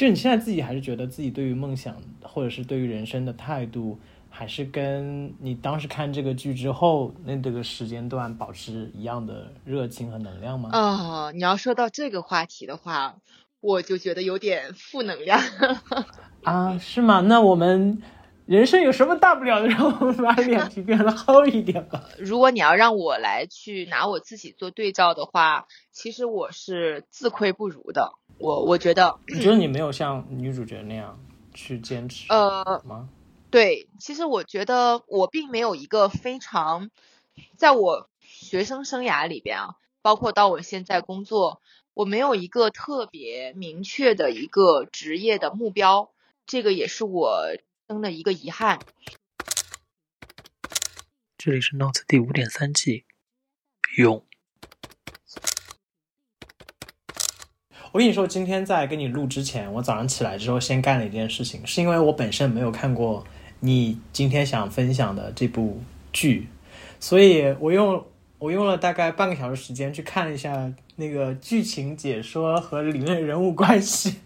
就你现在自己还是觉得自己对于梦想或者是对于人生的态度，还是跟你当时看这个剧之后那这个时间段保持一样的热情和能量吗？啊，你要说到这个话题的话，我就觉得有点负能量。啊，是吗？那我们人生有什么大不了的？让我们把脸皮变得厚一点吧。如果你要让我来去拿我自己做对照的话，其实我是自愧不如的。我我觉得，你觉得 你没有像女主角那样去坚持呃吗？对，其实我觉得我并没有一个非常，在我学生生涯里边啊，包括到我现在工作，我没有一个特别明确的一个职业的目标，这个也是我生的一个遗憾。这里是 Notes 第五点三季，勇。我跟你说，今天在跟你录之前，我早上起来之后先干了一件事情，是因为我本身没有看过你今天想分享的这部剧，所以我用我用了大概半个小时时间去看了一下那个剧情解说和里面人物关系。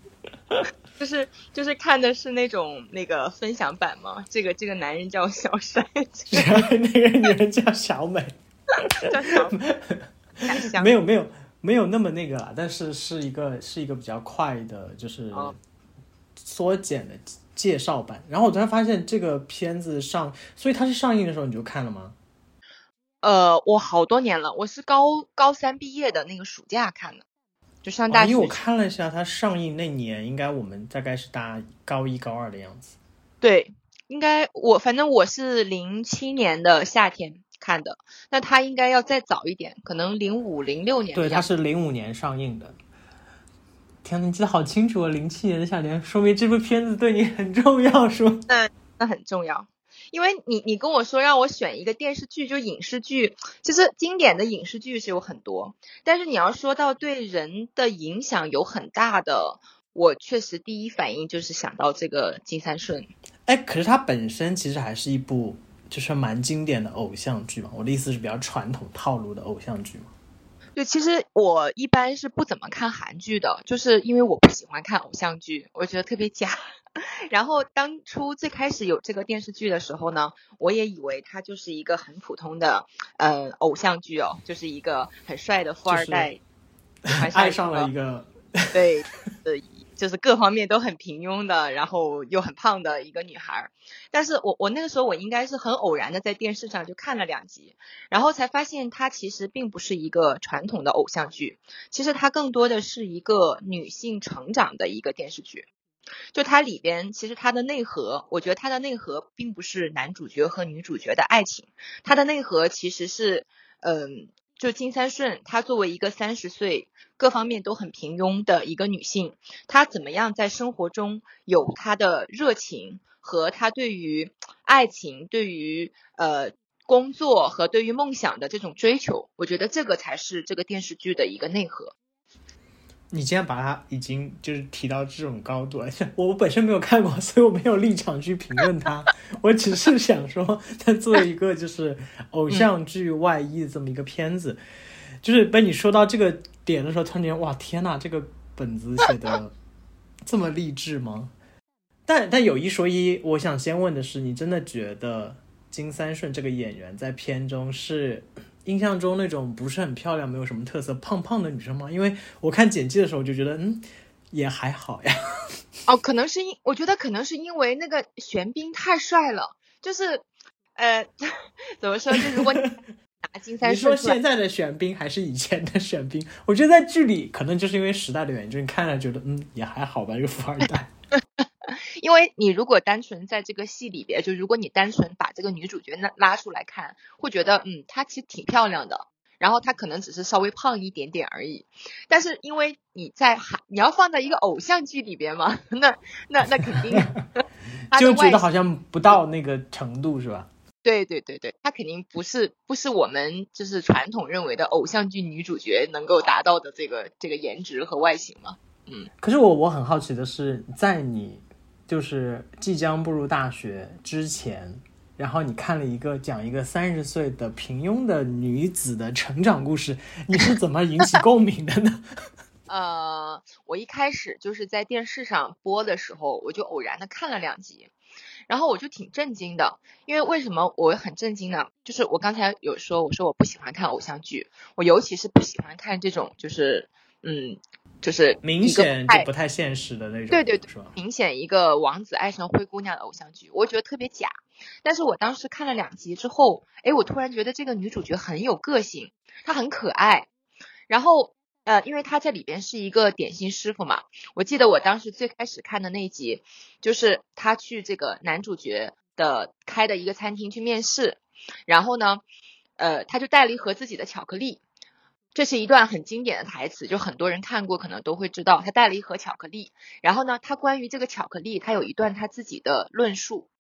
就是就是看的是那种那个分享版吗？这个这个男人叫小帅，然后那个女人叫小美，叫小美，没有没有没有那么那个啦，但是是一个是一个比较快的，就是哦缩减的介绍版。然后我突然发现这个片子上，所以它是上映的时候你就看了吗？呃，我好多年了，我是高高三毕业的那个暑假看的，就上大学。啊因为我看了一下，它上映那年应该我们大概是大高一高二的样子。对，应该我反正我是零七年的夏天看的，那它应该要再早一点，可能零五零六年对，它。是零五年上映的。天呐，你记得好清楚啊！零七年的夏天，说明这部片子对你很重要，是吗？那很重要，因为你你跟我说让我选一个电视剧，就影视剧，其实经典的影视剧是有很多，但是你要说到对人的影响有很大的，我确实第一反应就是想到这个金三顺。哎，可是它本身其实还是一部就是蛮经典的偶像剧嘛。我的意思是比较传统套路的偶像剧嘛。对，其实我一般是不怎么看韩剧的，就是因为我不喜欢看偶像剧，我觉得特别假。然后当初最开始有这个电视剧的时候呢，我也以为它就是一个很普通的呃偶像剧哦，就是一个很帅的富二代，喜欢爱上了一个对，呃，就是各方面都很平庸的，然后又很胖的一个女孩儿。但是我我那个时候我应该是很偶然的在电视上就看了两集，然后才发现它其实并不是一个传统的偶像剧，其实它更多的是一个女性成长的一个电视剧。就它里边，其实它的内核，我觉得它的内核并不是男主角和女主角的爱情，它的内核其实是，嗯、就金三顺，她作为一个三十岁，各方面都很平庸的一个女性，她怎么样在生活中有她的热情和她对于爱情、对于呃工作和对于梦想的这种追求，我觉得这个才是这个电视剧的一个内核。你既然把它已经就是提到这种高度了，我 我本身没有看过，所以我没有立场去评论它。我只是想说，它作为一个就是偶像剧外衣的这么一个片子，就是被你说到这个点的时候，突然间哇天呐，这个本子写的这么励志吗？但但有一说一，我想先问的是，你真的觉得金三顺这个演员在片中是印象中那种不是很漂亮、没有什么特色、胖胖的女生吗？因为我看简介的时候就觉得，嗯，也还好呀。哦，可能是因，我觉得可能是因为那个玄彬太帅了，就是，呃，怎么说？就如果你 拿金三你说顺出来现在的玄彬还是以前的玄彬？我觉得在剧里可能就是因为时代的原因，就是你看了觉得，嗯，也还好吧，这个富二代。因为你如果单纯在这个戏里边，就如果你单纯把这个女主角拉拉出来看，会觉得嗯，她其实挺漂亮的，然后她可能只是稍微胖一点点而已。但是因为你在韩，你要放在一个偶像剧里边嘛，那那那肯定 就觉得好像不到那个程度，是吧？对对对对，她肯定不是不是我们就是传统认为的偶像剧女主角能够达到的这个这个颜值和外形嘛。嗯可是我我很好奇的是，在你就是即将步入大学之前，然后你看了一个讲一个三十岁的平庸的女子的成长故事，你是怎么引起共鸣的呢？呃，我一开始就是在电视上播的时候，我就偶然的看了两集，然后我就挺震惊的，因为为什么我很震惊呢？就是我刚才有说，我说我不喜欢看偶像剧，我尤其是不喜欢看这种就是嗯，就是明显就不太现实的那种，对对对？明显一个王子爱上灰姑娘的偶像剧，我觉得特别假。但是我当时看了两集之后，哎，我突然觉得这个女主角很有个性，她很可爱，然后。呃，因为她在里边是一个点心师傅嘛，我记得我当时最开始看的那集，就是她去这个男主角的开的一个餐厅去面试，然后呢，呃，他就带了一盒自己的巧克力，这是一段很经典的台词，就很多人看过可能都会知道，他带了一盒巧克力，然后呢，他关于这个巧克力，他有一段他自己的论述，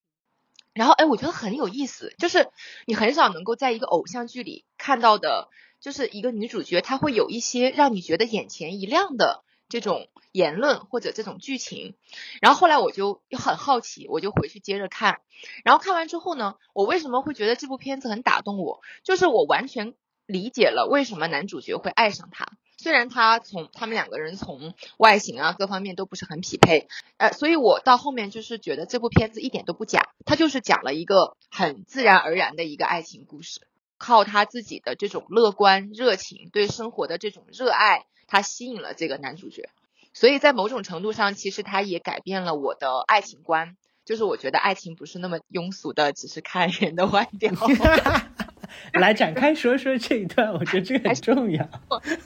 然后哎，我觉得很有意思，就是你很少能够在一个偶像剧里看到的。就是一个女主角，她会有一些让你觉得眼前一亮的这种言论或者这种剧情，然后后来我就又很好奇，我就回去接着看，然后看完之后呢，我为什么会觉得这部片子很打动我？就是我完全理解了为什么男主角会爱上她，虽然他从他们两个人从外形啊各方面都不是很匹配，呃，所以我到后面就是觉得这部片子一点都不假，他就是讲了一个很自然而然的一个爱情故事。靠他自己的这种乐观、热情，对生活的这种热爱，他吸引了这个男主角。所以在某种程度上，其实他也改变了我的爱情观。就是我觉得爱情不是那么庸俗的，只是看人的外表。来展开说说这一段，我觉得这个很重要。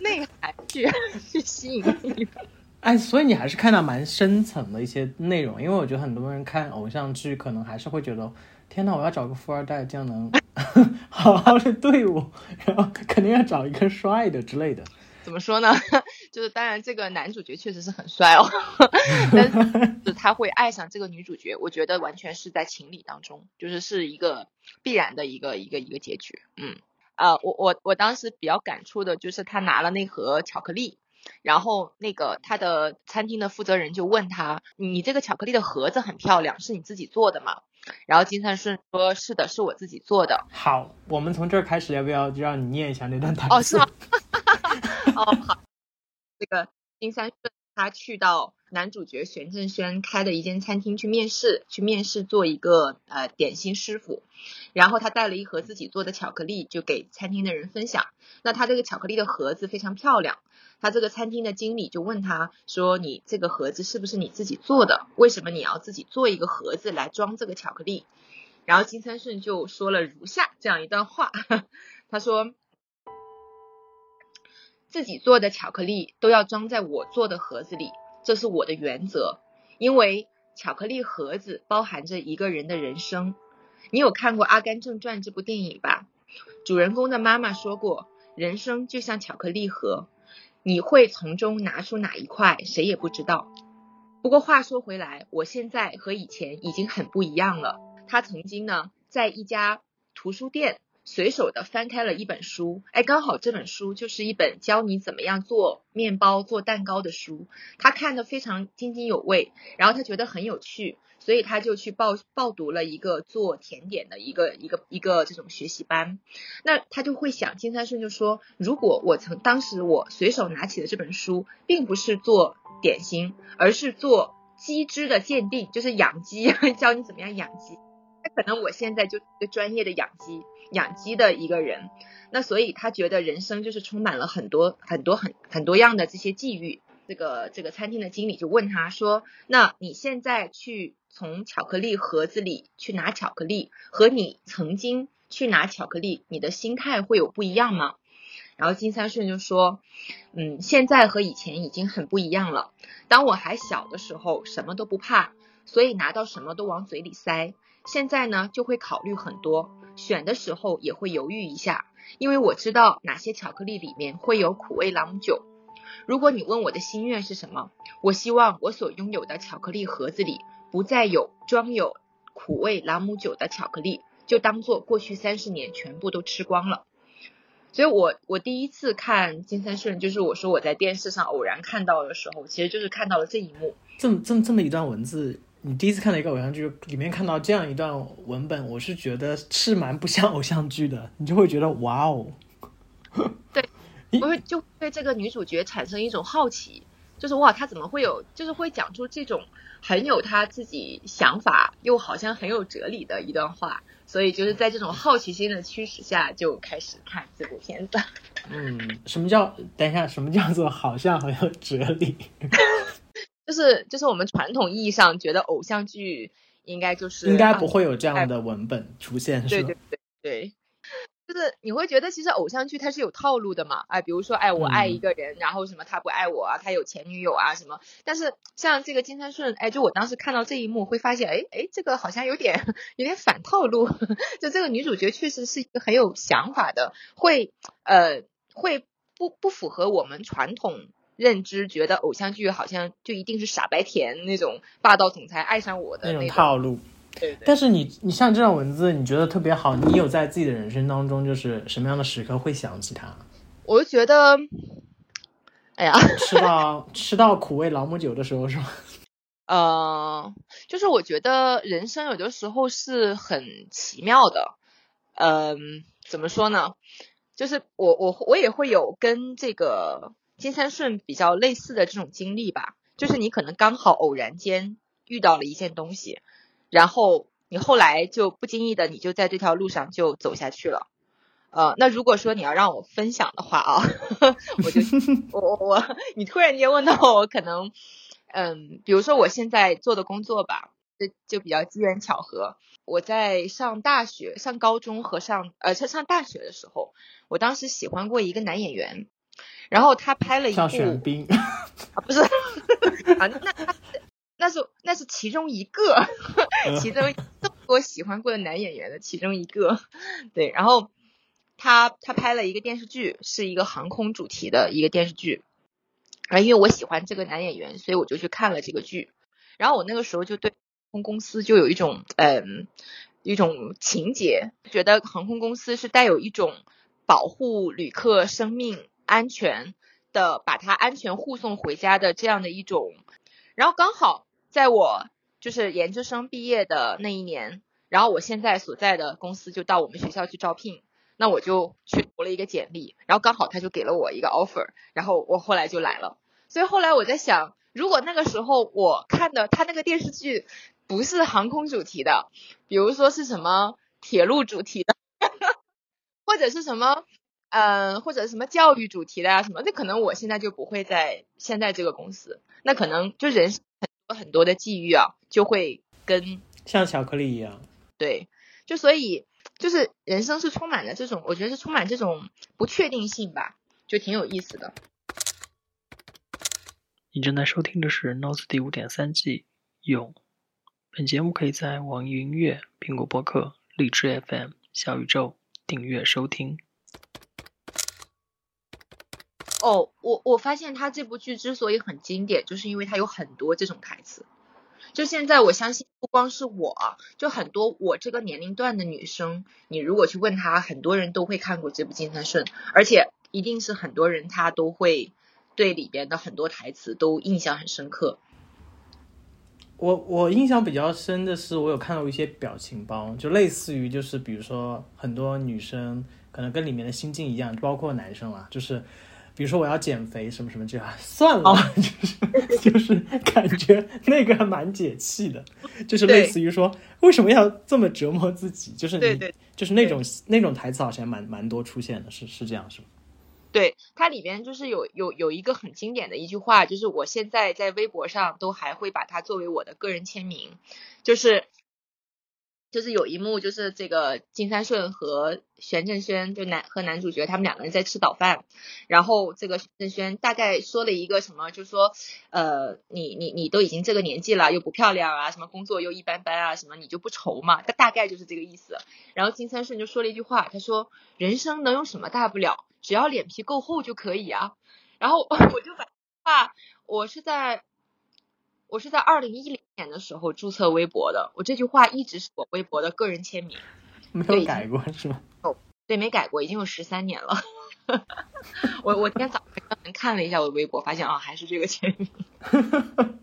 内涵去去吸引你。哎，所以你还是看到蛮深层的一些内容，因为我觉得很多人看偶像剧，可能还是会觉得。天呐，我要找个富二代，这样能 好好的对我，然后肯定要找一个帅的之类的。怎么说呢？就是当然，这个男主角确实是很帅哦，但 是他会爱上这个女主角，我觉得完全是在情理当中，就是是一个必然的一个一个一个结局。嗯，呃，我我我当时比较感触的就是他拿了那盒巧克力。然后那个他的餐厅的负责人就问他：“你这个巧克力的盒子很漂亮，是你自己做的吗？”然后金三顺说：“是的，是我自己做的。”好，我们从这儿开始，要不要就让你念一下那段台词？哦，是吗？哦，好。这个金三顺他去到男主角玄正轩开的一间餐厅去面试，去面试做一个呃点心师傅。然后他带了一盒自己做的巧克力，就给餐厅的人分享。那他这个巧克力的盒子非常漂亮。他这个餐厅的经理就问他说：“你这个盒子是不是你自己做的？为什么你要自己做一个盒子来装这个巧克力？”然后金三顺就说了如下这样一段话，他说：“自己做的巧克力都要装在我做的盒子里，这是我的原则。因为巧克力盒子包含着一个人的人生。你有看过《阿甘正传》这部电影吧？主人公的妈妈说过，人生就像巧克力盒。”你会从中拿出哪一块，谁也不知道。不过话说回来，我现在和以前已经很不一样了。他曾经呢，在一家图书店随手的翻开了一本书，哎，刚好这本书就是一本教你怎么样做面包、做蛋糕的书。他看的非常津津有味，然后他觉得很有趣。所以他就去报报读了一个做甜点的一个一个一个这种学习班，那他就会想，金三顺就说，如果我曾当时我随手拿起的这本书，并不是做点心，而是做鸡只的鉴定，就是养鸡，教你怎么样养鸡，可能我现在就是一个专业的养鸡养鸡的一个人，那所以他觉得人生就是充满了很多很多很很多样的这些际遇。这个这个餐厅的经理就问他说：“那你现在去从巧克力盒子里去拿巧克力，和你曾经去拿巧克力，你的心态会有不一样吗？”然后金三顺就说：“嗯，现在和以前已经很不一样了。当我还小的时候，什么都不怕，所以拿到什么都往嘴里塞。现在呢，就会考虑很多，选的时候也会犹豫一下，因为我知道哪些巧克力里面会有苦味朗姆酒。”如果你问我的心愿是什么，我希望我所拥有的巧克力盒子里不再有装有苦味朗姆酒的巧克力，就当做过去三十年全部都吃光了。所以，我我第一次看金三顺，就是我说我在电视上偶然看到的时候，其实就是看到了这一幕。这么这么这么一段文字，你第一次看到一个偶像剧里面看到这样一段文本，我是觉得是蛮不像偶像剧的，你就会觉得哇哦。对。我会就对这个女主角产生一种好奇，就是哇，她怎么会有，就是会讲出这种很有她自己想法又好像很有哲理的一段话，所以就是在这种好奇心的驱使下，就开始看这部片子。嗯，什么叫等一下？什么叫做好像很有哲理？就是就是我们传统意义上觉得偶像剧应该就是应该不会有这样的文本出现，是吧？对对对对。就是你会觉得其实偶像剧它是有套路的嘛？哎，比如说哎，我爱一个人，然后什么他不爱我啊，他有前女友啊什么。但是像这个金三顺，哎，就我当时看到这一幕，会发现哎哎，这个好像有点有点反套路。就这个女主角确实是一个很有想法的，会呃会不不符合我们传统认知，觉得偶像剧好像就一定是傻白甜那种霸道总裁爱上我的那种套路。对但是你你像这种文字，你觉得特别好，你有在自己的人生当中，就是什么样的时刻会想起他？我就觉得，哎呀，吃到吃到苦味朗姆酒的时候是吗？呃，就是我觉得人生有的时候是很奇妙的，嗯，怎么说呢？就是我我我也会有跟这个金三顺比较类似的这种经历吧，就是你可能刚好偶然间遇到了一件东西。然后你后来就不经意的，你就在这条路上就走下去了。呃，那如果说你要让我分享的话啊，我就 我我我，你突然间问到我，可能嗯，比如说我现在做的工作吧，这就比较机缘巧合。我在上大学、上高中和上呃上上大学的时候，我当时喜欢过一个男演员，然后他拍了一部啊，不是啊，那他。那是那是其中一个，其中这么多喜欢过的男演员的其中一个，对。然后他他拍了一个电视剧，是一个航空主题的一个电视剧。啊因为我喜欢这个男演员，所以我就去看了这个剧。然后我那个时候就对航空公司就有一种嗯一种情节，觉得航空公司是带有一种保护旅客生命安全的，把他安全护送回家的这样的一种。然后刚好。在我就是研究生毕业的那一年，然后我现在所在的公司就到我们学校去招聘，那我就去投了一个简历，然后刚好他就给了我一个 offer，然后我后来就来了。所以后来我在想，如果那个时候我看的他那个电视剧不是航空主题的，比如说是什么铁路主题的，或者是什么，嗯，或者什么教育主题的啊什么，那可能我现在就不会在现在这个公司，那可能就人。很多很多的际遇啊，就会跟像巧克力一样，对，就所以就是人生是充满了这种，我觉得是充满这种不确定性吧，就挺有意思的。你正在收听的是《Notes》第五点三季勇。本节目可以在网易云音乐、苹果播客、荔枝 FM、小宇宙订阅收听。哦，我我发现他这部剧之所以很经典，就是因为他有很多这种台词。就现在，我相信不光是我，就很多我这个年龄段的女生，你如果去问她，很多人都会看过这部《金三顺》，而且一定是很多人他都会对里边的很多台词都印象很深刻。我我印象比较深的是，我有看到一些表情包，就类似于就是比如说很多女生可能跟里面的心境一样，包括男生啊，就是。比如说我要减肥什么什么这样算了，就是就是感觉那个还蛮解气的，就是类似于说为什么要这么折磨自己？就是你就是那种那种台词好像蛮蛮多出现的，是是这样是吗？对，它里边就是有有有一个很经典的一句话，就是我现在在微博上都还会把它作为我的个人签名，就是。就是有一幕，就是这个金三顺和玄振轩，就男和男主角，他们两个人在吃早饭，然后这个玄振轩大概说了一个什么，就说，呃，你你你都已经这个年纪了，又不漂亮啊，什么工作又一般般啊，什么你就不愁嘛，他大概就是这个意思。然后金三顺就说了一句话，他说：“人生能有什么大不了？只要脸皮够厚就可以啊。”然后 我就把话，我是在。我是在二零一零年的时候注册微博的，我这句话一直是我微博的个人签名，没有改过是吗？哦，对，没改过，已经有十三年了。我我今天早上刚看了一下我的微博，发现啊，还是这个签名。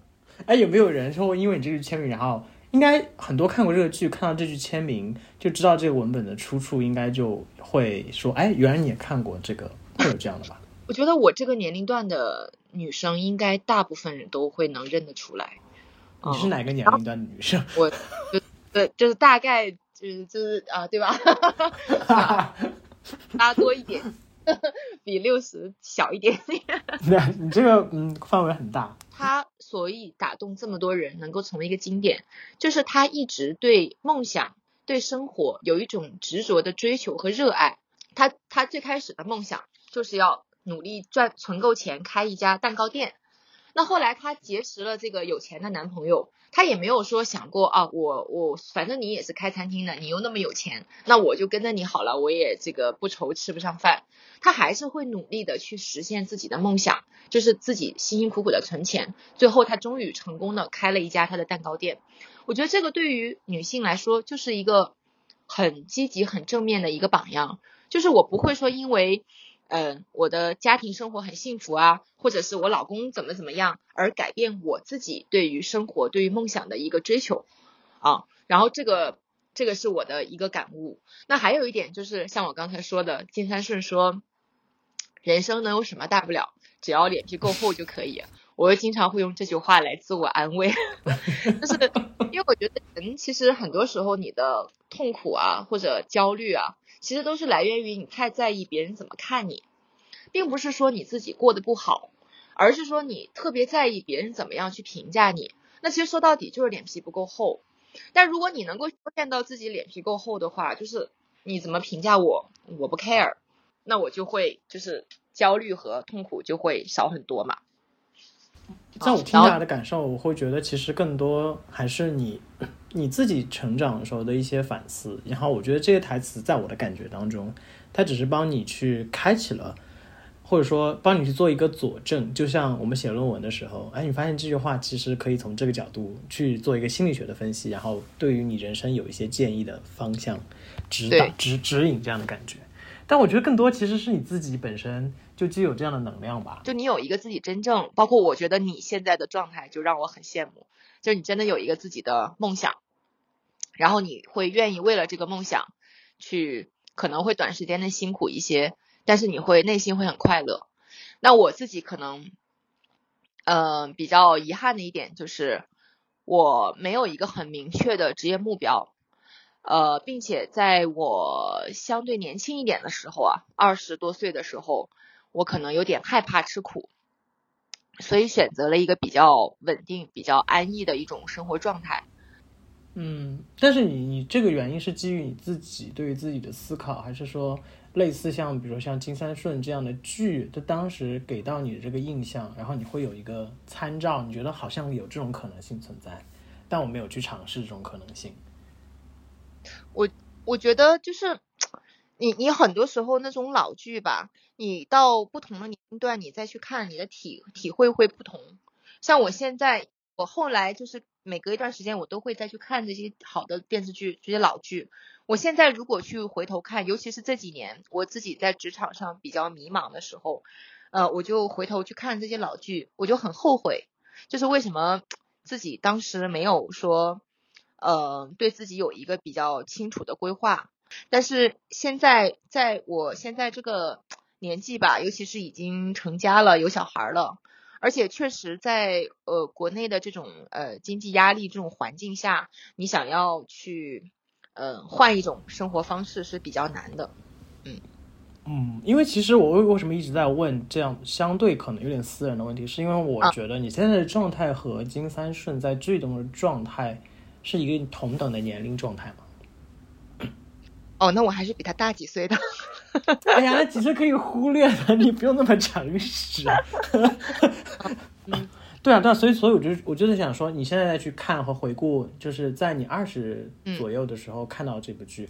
哎，有没有人说因为你这句签名，然后应该很多看过这个剧，看到这句签名就知道这个文本的出处，应该就会说，哎，原来你也看过这个，会有这样的吧？我觉得我这个年龄段的女生，应该大部分人都会能认得出来。你是嗯哪个年龄段的女生？我就对，就是大概就是就是啊，对吧？拉多一点，比六十小一点点。你这个嗯范围很大。他所以打动这么多人，能够成为一个经典，就是他一直对梦想、对生活有一种执着的追求和热爱。他他最开始的梦想就是要努力赚存够钱开一家蛋糕店。那后来她结识了这个有钱的男朋友，她也没有说想过啊，我我反正你也是开餐厅的，你又那么有钱，那我就跟着你好了，我也这个不愁吃不上饭。她还是会努力的去实现自己的梦想，就是自己辛辛苦苦的存钱，最后她终于成功的开了一家她的蛋糕店。我觉得这个对于女性来说就是一个很积极、很正面的一个榜样。就是我不会说因为，呃，我的家庭生活很幸福啊，或者是我老公怎么怎么样，而改变我自己对于生活、对于梦想的一个追求啊。然后这个这个是我的一个感悟。那还有一点就是像我刚才说的，金三顺说，人生能有什么大不了，只要脸皮够厚就可以。我又经常会用这句话来自我安慰，就是因为我觉得人其实很多时候你的痛苦啊或者焦虑啊，其实都是来源于你太在意别人怎么看你，并不是说你自己过得不好，而是说你特别在意别人怎么样去评价你。那其实说到底就是脸皮不够厚。但如果你能够修炼到自己脸皮够厚的话，就是你怎么评价我，我不 care，那我就会就是焦虑和痛苦就会少很多嘛。在我听下来的感受，我会觉得其实更多还是你你自己成长的时候的一些反思。然后我觉得这些台词在我的感觉当中，它只是帮你去开启了，或者说帮你去做一个佐证。就像我们写论文的时候，哎，你发现这句话其实可以从这个角度去做一个心理学的分析，然后对于你人生有一些建议的方向指导指指引这样的感觉。但我觉得更多其实是你自己本身就具有这样的能量吧。就你有一个自己真正，包括我觉得你现在的状态就让我很羡慕，就是你真的有一个自己的梦想，然后你会愿意为了这个梦想去，可能会短时间的辛苦一些，但是你会内心会很快乐。那我自己可能，呃，比较遗憾的一点就是我没有一个很明确的职业目标。呃，并且在我相对年轻一点的时候啊，二十多岁的时候，我可能有点害怕吃苦，所以选择了一个比较稳定、比较安逸的一种生活状态。嗯，但是你你这个原因是基于你自己对于自己的思考，还是说类似像比如说像金三顺这样的剧，它当时给到你的这个印象，然后你会有一个参照，你觉得好像有这种可能性存在，但我没有去尝试这种可能性。我我觉得就是你你很多时候那种老剧吧，你到不同的年龄段，你再去看，你的体体会会不同。像我现在，我后来就是每隔一段时间，我都会再去看这些好的电视剧，这些老剧。我现在如果去回头看，尤其是这几年我自己在职场上比较迷茫的时候，呃，我就回头去看这些老剧，我就很后悔，就是为什么自己当时没有说。呃，对自己有一个比较清楚的规划，但是现在在我现在这个年纪吧，尤其是已经成家了，有小孩了，而且确实在呃国内的这种呃经济压力这种环境下，你想要去呃换一种生活方式是比较难的。嗯，嗯因为其实我为为什么一直在问这样相对可能有点私人的问题，是因为我啊觉得你现在的状态和金三顺在剧中的状态是一个同等的年龄状态吗？哦，那我还是比他大几岁的。哎呀，那其实可以忽略的，你不用那么诚实。对啊，对啊，所以所以我就我就是想说，你现在再去看和回顾，就是在你二十左右的时候看到这部剧，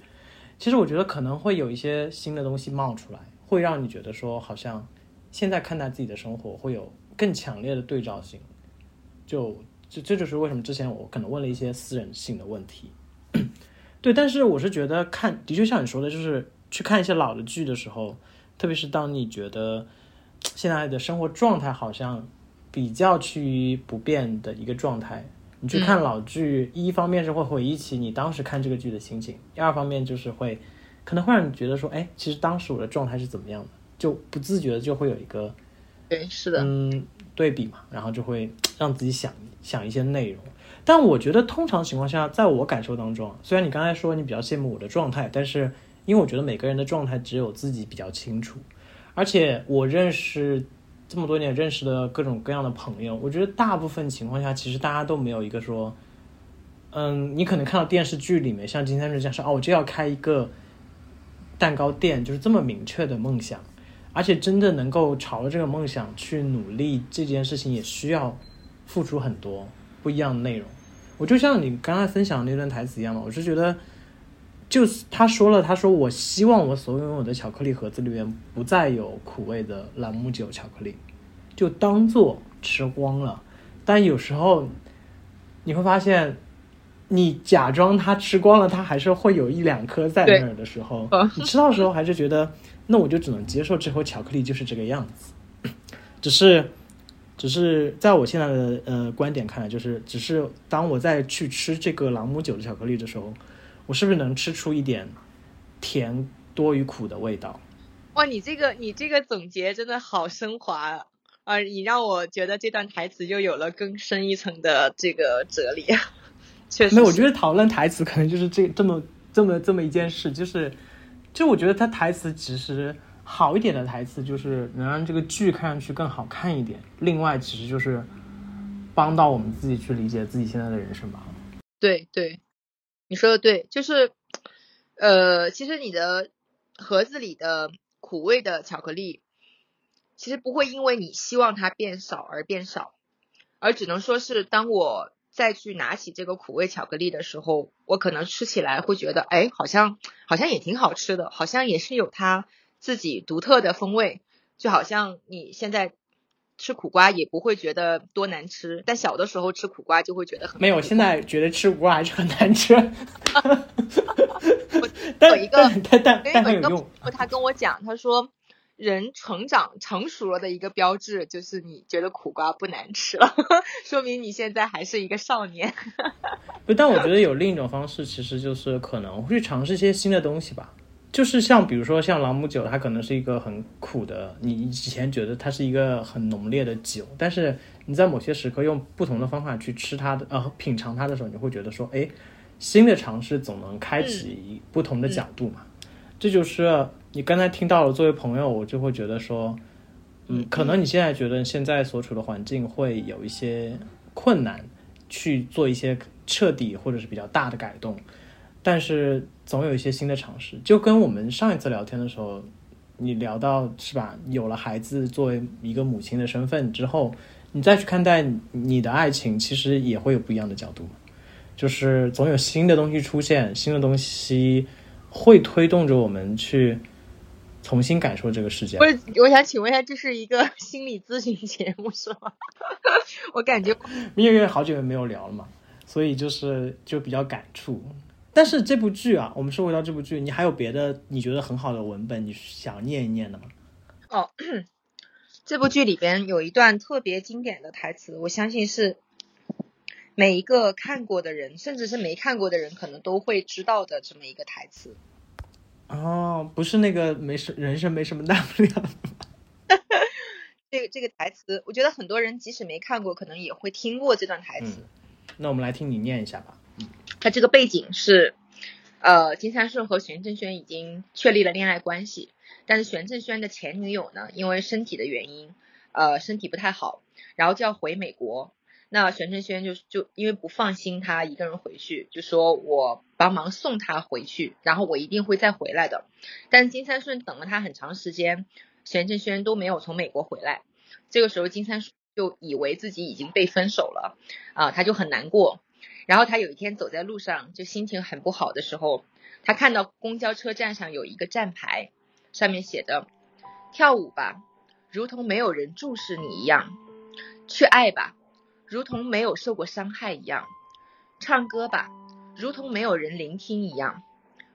其实我觉得可能会有一些新的东西冒出来，会让你觉得说，好像现在看待自己的生活会有更强烈的对照性。就这这就是为什么之前我可能问了一些私人性的问题。对，但是我是觉得看，的确像你说的，就是去看一些老的剧的时候，特别是当你觉得现在的生活状态好像比较趋于不变的一个状态，你去看老剧，一方面是会回忆起你当时看这个剧的心情，第二方面就是会可能会让你觉得说，哎，其实当时我的状态是怎么样的，就不自觉的就会有一个对，是的，嗯对比嘛，然后就会让自己想想一些内容。但我觉得通常情况下，在我感受当中啊，虽然你刚才说你比较羡慕我的状态，但是因为我觉得每个人的状态只有自己比较清楚，而且我认识这么多年认识的各种各样的朋友，我觉得大部分情况下其实大家都没有一个说，嗯，你可能看到电视剧里面像金三顺这样说哦，我就要开一个蛋糕店，就是这么明确的梦想，而且真的能够朝着这个梦想去努力，这件事情也需要付出很多不一样的内容。我就像你刚才分享那段台词一样嘛，我是觉得，就是他说了，他说我希望我所拥有的巧克力盒子里面不再有苦味的朗姆酒巧克力，就当做吃光了。但有时候你会发现，你假装它吃光了，它还是会有一两颗在那儿的时候，你吃到的时候还是觉得，那我就只能接受这盒巧克力就是这个样子，只是。只是在我现在的呃观点看来，就是只是当我在去吃这个朗姆酒的巧克力的时候，我是不是能吃出一点甜多于苦的味道？哇，你这个你这个总结真的好升华啊！啊你让我觉得这段台词又有了更深一层的这个哲理。确实，那我觉得讨论台词可能就是这这么这么这么一件事，就是就我觉得他台词其实。好一点的台词就是能让这个剧看上去更好看一点。另外，其实就是帮到我们自己去理解自己现在的人生吧。对对，你说的对，就是呃，其实你的盒子里的苦味的巧克力，其实不会因为你希望它变少而变少，而只能说是当我再去拿起这个苦味巧克力的时候，我可能吃起来会觉得，哎，好像好像也挺好吃的，好像也是有它。自己独特的风味，就好像你现在吃苦瓜也不会觉得多难吃，但小的时候吃苦瓜就会觉得很没有。现在觉得吃苦瓜还是很难吃。有一个，但但但有一个，他跟我讲，他说人成长成熟了的一个标志就是你觉得苦瓜不难吃了，说明你现在还是一个少年。不，但我觉得有另一种方式，其实就是可能会去尝试一些新的东西吧。就是像比如说像朗姆酒，它可能是一个很苦的，你以前觉得它是一个很浓烈的酒，但是你在某些时刻用不同的方法去吃它的，呃，品尝它的时候，你会觉得说，哎，新的尝试总能开启不同的角度嘛。这就是你刚才听到了，作为朋友，我就会觉得说，嗯，可能你现在觉得现在所处的环境会有一些困难，去做一些彻底或者是比较大的改动。但是总有一些新的尝试，就跟我们上一次聊天的时候，你聊到是吧？有了孩子作为一个母亲的身份之后，你再去看待你的爱情，其实也会有不一样的角度。就是总有新的东西出现，新的东西会推动着我们去重新感受这个世界。不是，我想请问一下，这是一个心理咨询节目是吗？我感觉因为好久没有聊了嘛，所以就是就比较感触。但是这部剧啊，我们说回到这部剧，你还有别的你觉得很好的文本，你想念一念的吗？哦，这部剧里边有一段特别经典的台词，我相信是每一个看过的人，甚至是没看过的人，可能都会知道的这么一个台词。哦，不是那个没什人生没什么大不了。这个这个台词，我觉得很多人即使没看过，可能也会听过这段台词。那我们来听你念一下吧。他这个背景是，呃，金三顺和玄正轩已经确立了恋爱关系，但是玄正轩的前女友呢，因为身体的原因，呃，身体不太好，然后就要回美国。那玄正轩就就因为不放心他一个人回去，就说我帮忙送他回去，然后我一定会再回来的。但金三顺等了他很长时间，玄正轩都没有从美国回来。这个时候金三顺就以为自己已经被分手了，啊，他就很难过。然后他有一天走在路上，就心情很不好的时候，他看到公交车站上有一个站牌，上面写着：“跳舞吧，如同没有人注视你一样；去爱吧，如同没有受过伤害一样；唱歌吧，如同没有人聆听一样；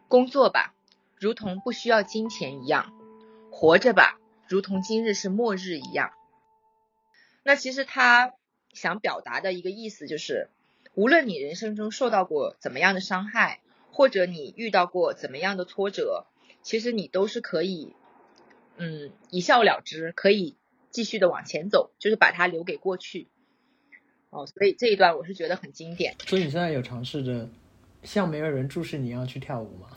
工作吧，如同不需要金钱一样；活着吧，如同今日是末日一样。”那其实他想表达的一个意思就是。无论你人生中受到过怎么样的伤害，或者你遇到过怎么样的挫折，其实你都是可以，嗯一笑了之，可以继续的往前走，就是把它留给过去。哦，所以这一段我是觉得很经典。所以你现在有尝试着像没有人注视你一样去跳舞吗？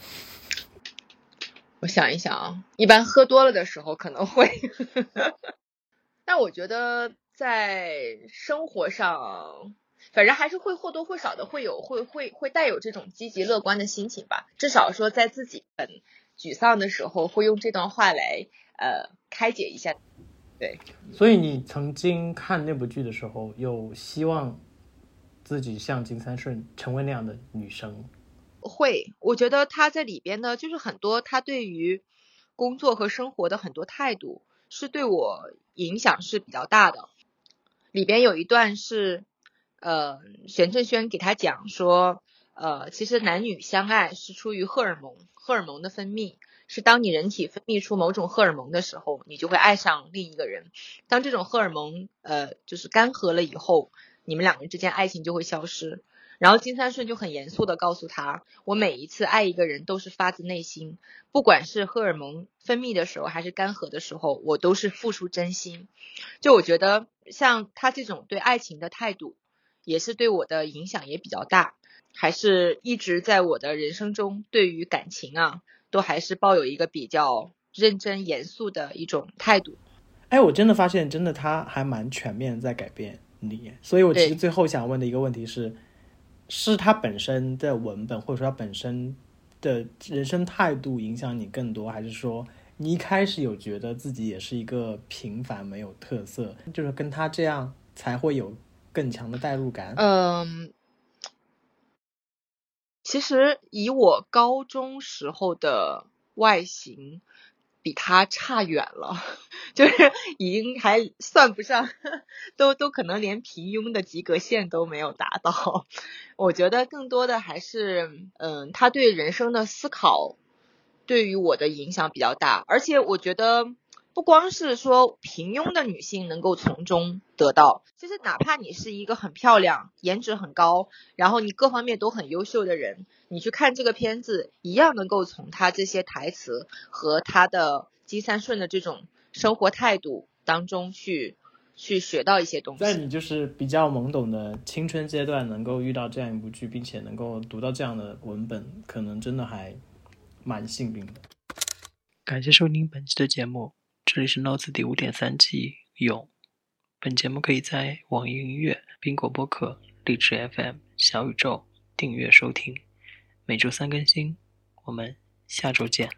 我想一想啊，一般喝多了的时候可能会，但我觉得在生活上，反正还是会或多或少的会有会会会带有这种积极乐观的心情吧。至少说在自己很沮丧的时候，会用这段话来呃开解一下。对，所以你曾经看那部剧的时候，有希望自己像金三顺成为那样的女生？会，我觉得他在里边呢，就是很多他对于工作和生活的很多态度，是对我影响是比较大的。里边有一段是，呃，玄正轩给他讲说，呃，其实男女相爱是出于荷尔蒙，荷尔蒙的分泌。是当你人体分泌出某种荷尔蒙的时候，你就会爱上另一个人。当这种荷尔蒙呃就是干涸了以后，你们两个人之间爱情就会消失。然后金三顺就很严肃的告诉他，我每一次爱一个人都是发自内心，不管是荷尔蒙分泌的时候还是干涸的时候，我都是付出真心。就我觉得像他这种对爱情的态度，也是对我的影响也比较大，还是一直在我的人生中对于感情啊。都还是抱有一个比较认真严肃的一种态度。哎，我真的发现，真的他还蛮全面在改变你。所以我其实最后想问的一个问题是：是他本身的文本，或者说他本身的人生态度影响你更多，还是说你一开始有觉得自己也是一个平凡没有特色，就是跟他这样才会有更强的代入感？嗯。其实以我高中时候的外形，比他差远了，就是已经还算不上，都都可能连平庸的及格线都没有达到。我觉得更多的还是，嗯，他对人生的思考对于我的影响比较大，而且我觉得。不光是说平庸的女性能够从中得到，就是哪怕你是一个很漂亮、颜值很高，然后你各方面都很优秀的人，你去看这个片子，一样能够从他这些台词和他的金三顺的这种生活态度当中去去学到一些东西。在你就是比较懵懂的青春阶段，能够遇到这样一部剧，并且能够读到这样的文本，可能真的还蛮幸运的。感谢收听本期的节目。这里是 Notes 第五点三季勇。本节目可以在网易云音乐、苹果播客、荔枝 FM、小宇宙订阅收听，每周三更新。我们下周见。